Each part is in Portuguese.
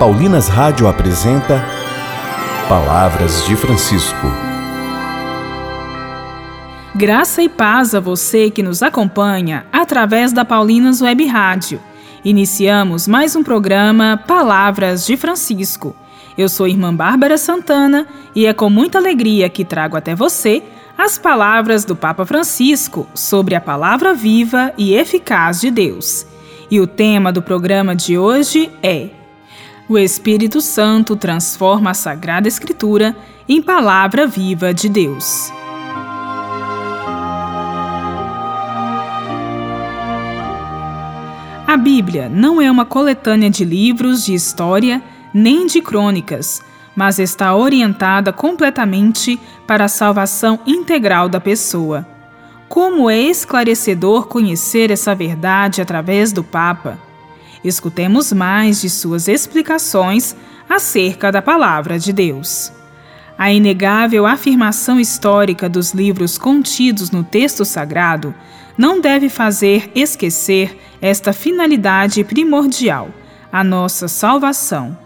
Paulinas Rádio apresenta Palavras de Francisco. Graça e paz a você que nos acompanha através da Paulinas Web Rádio. Iniciamos mais um programa Palavras de Francisco. Eu sou irmã Bárbara Santana e é com muita alegria que trago até você as palavras do Papa Francisco sobre a palavra viva e eficaz de Deus. E o tema do programa de hoje é: O Espírito Santo transforma a Sagrada Escritura em palavra viva de Deus. A Bíblia não é uma coletânea de livros de história nem de crônicas, mas está orientada completamente para a salvação integral da pessoa. Como é esclarecedor conhecer essa verdade através do Papa. Escutemos mais de suas explicações acerca da Palavra de Deus. A inegável afirmação histórica dos livros contidos no texto sagrado não deve fazer esquecer esta finalidade primordial, a nossa salvação.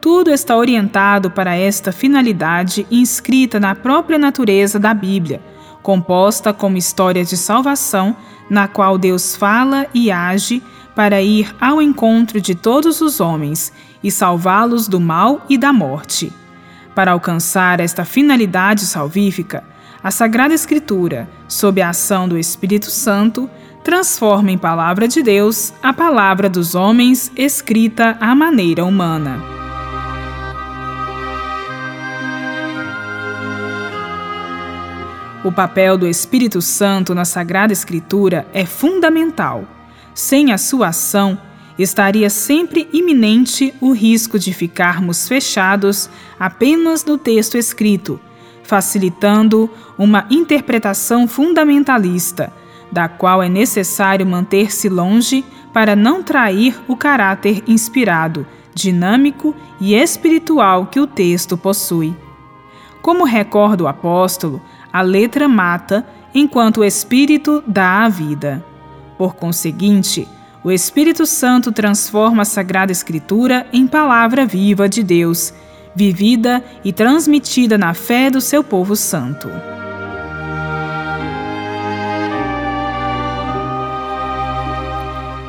Tudo está orientado para esta finalidade inscrita na própria natureza da Bíblia composta como história de salvação, na qual Deus fala e age para ir ao encontro de todos os homens e salvá-los do mal e da morte. Para alcançar esta finalidade salvífica, a Sagrada Escritura, sob a ação do Espírito Santo, transforma em palavra de Deus a palavra dos homens escrita à maneira humana. O papel do Espírito Santo na Sagrada Escritura é fundamental. Sem a sua ação, estaria sempre iminente o risco de ficarmos fechados apenas no texto escrito, facilitando uma interpretação fundamentalista, da qual é necessário manter-se longe para não trair o caráter inspirado, dinâmico e espiritual que o texto possui. Como recorda o apóstolo, a letra mata, enquanto o Espírito dá a vida. Por conseguinte, o Espírito Santo transforma a Sagrada Escritura em palavra viva de Deus, vivida e transmitida na fé do seu povo santo.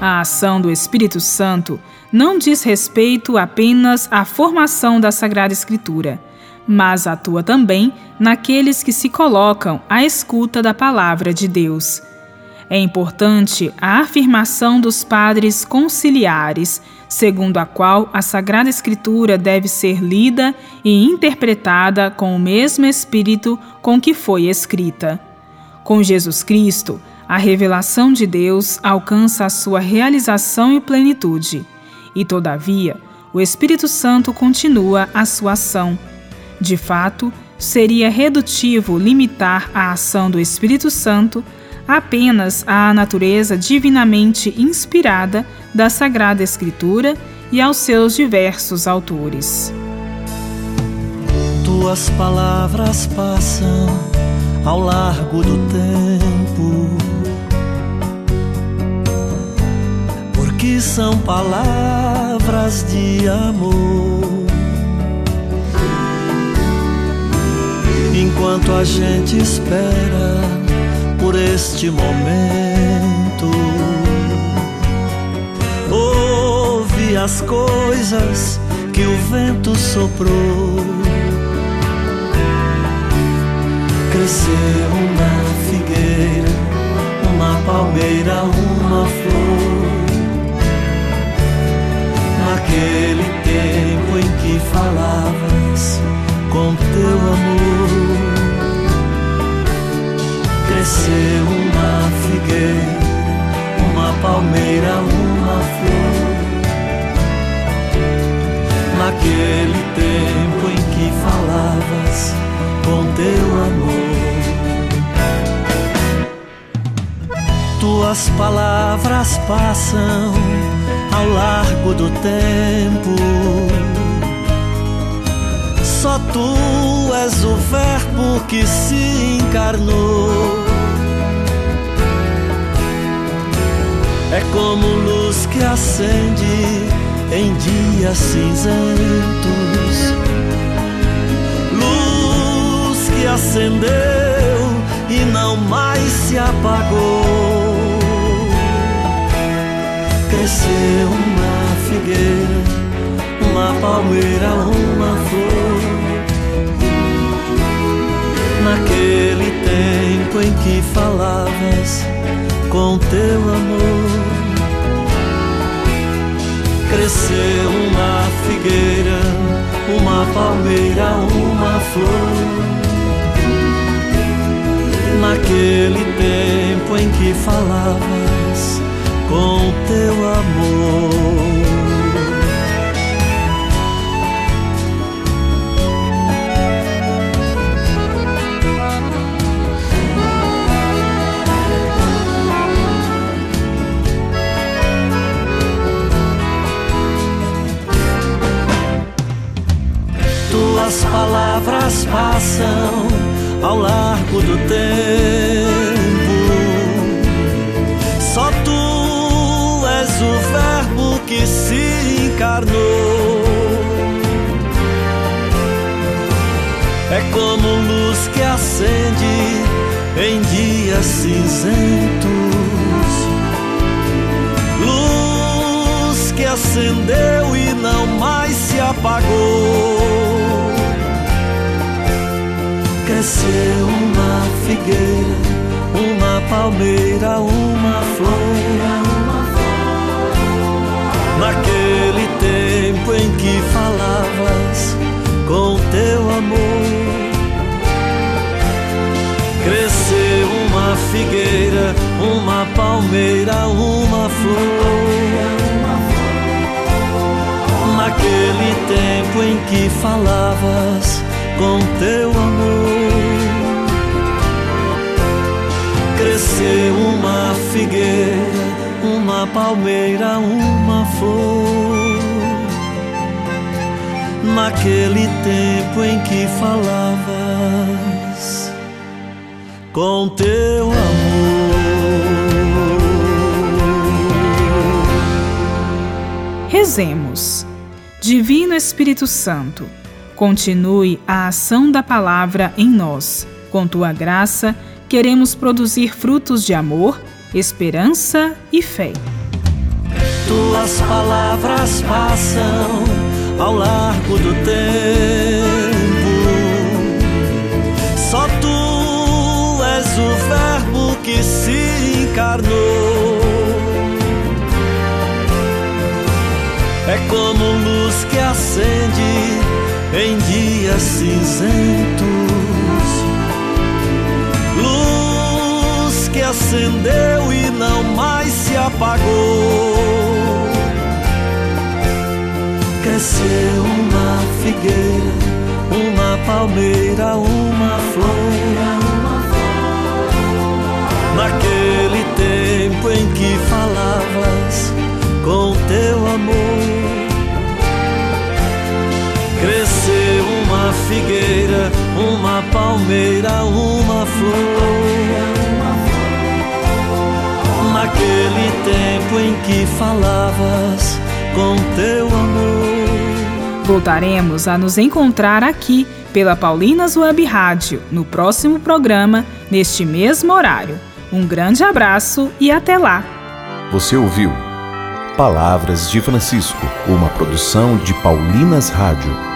A ação do Espírito Santo não diz respeito apenas à formação da Sagrada Escritura, mas atua também naqueles que se colocam à escuta da palavra de Deus. É importante a afirmação dos padres conciliares, segundo a qual a Sagrada Escritura deve ser lida e interpretada com o mesmo espírito com que foi escrita. Com Jesus Cristo, a revelação de Deus alcança a sua realização e plenitude, e, todavia, o Espírito Santo continua a sua ação de fato, seria redutivo limitar a ação do Espírito Santo apenas à natureza divinamente inspirada da Sagrada Escritura e aos seus diversos autores. Tuas palavras passam ao largo do tempo, porque são palavras de amor enquanto a gente espera por este momento. Ouve as coisas que o vento soprou. Cresceu uma figueira, palavras passam ao largo do tempo. Só tu és o Verbo que se encarnou. É como luz que acende em dias cinzentos. Luz que acendeu e não mais se apagou. Cresceu uma figueira, uma palmeira, uma flor. Naquele tempo em que falavas com teu amor cresceu uma figueira, uma palmeira, uma flor. Naquele tempo em que falavas com teu amor. As palavras passam ao largo do tempo. És o Verbo que se encarnou. É como luz que acende em dias cinzentos. Luz que acendeu e não mais se apagou cresceu uma figueira, uma palmeira, uma flor. Uma palmeira, uma flor. Naquele tempo em que falavas com teu amor. Cresceu uma figueira, uma palmeira, uma flor. Naquele tempo em que falavas com teu amor. Rezemos. Divino Espírito Santo Continue a ação da palavra em nós. Com tua graça, queremos produzir frutos de amor, esperança e fé. Tuas palavras passam ao largo do tempo. Só tu és o Verbo que se encarnou. É como luz que acende em dias cinzentos. Luz que acendeu e não mais se apagou. Cresceu uma figueira, uma palmeira, uma flor. Palmeira, uma flor. Naquele tempo em que falavas com teu amor. Voltaremos a nos encontrar aqui pela Paulinas Web Rádio no próximo programa, neste mesmo horário. Um grande abraço e até lá. Você ouviu Palavras de Francisco, uma produção de Paulinas Rádio.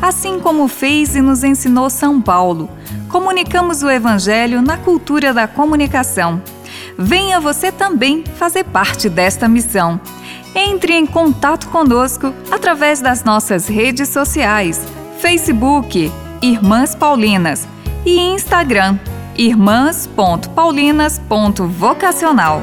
assim como fez e nos ensinou São Paulo. Comunicamos o Evangelho na cultura da comunicação. Venha você também fazer parte desta missão. Entre em contato conosco através das nossas redes sociais: Facebook, Irmãs Paulinas e Instagram irmãs.paulinas.vocacional.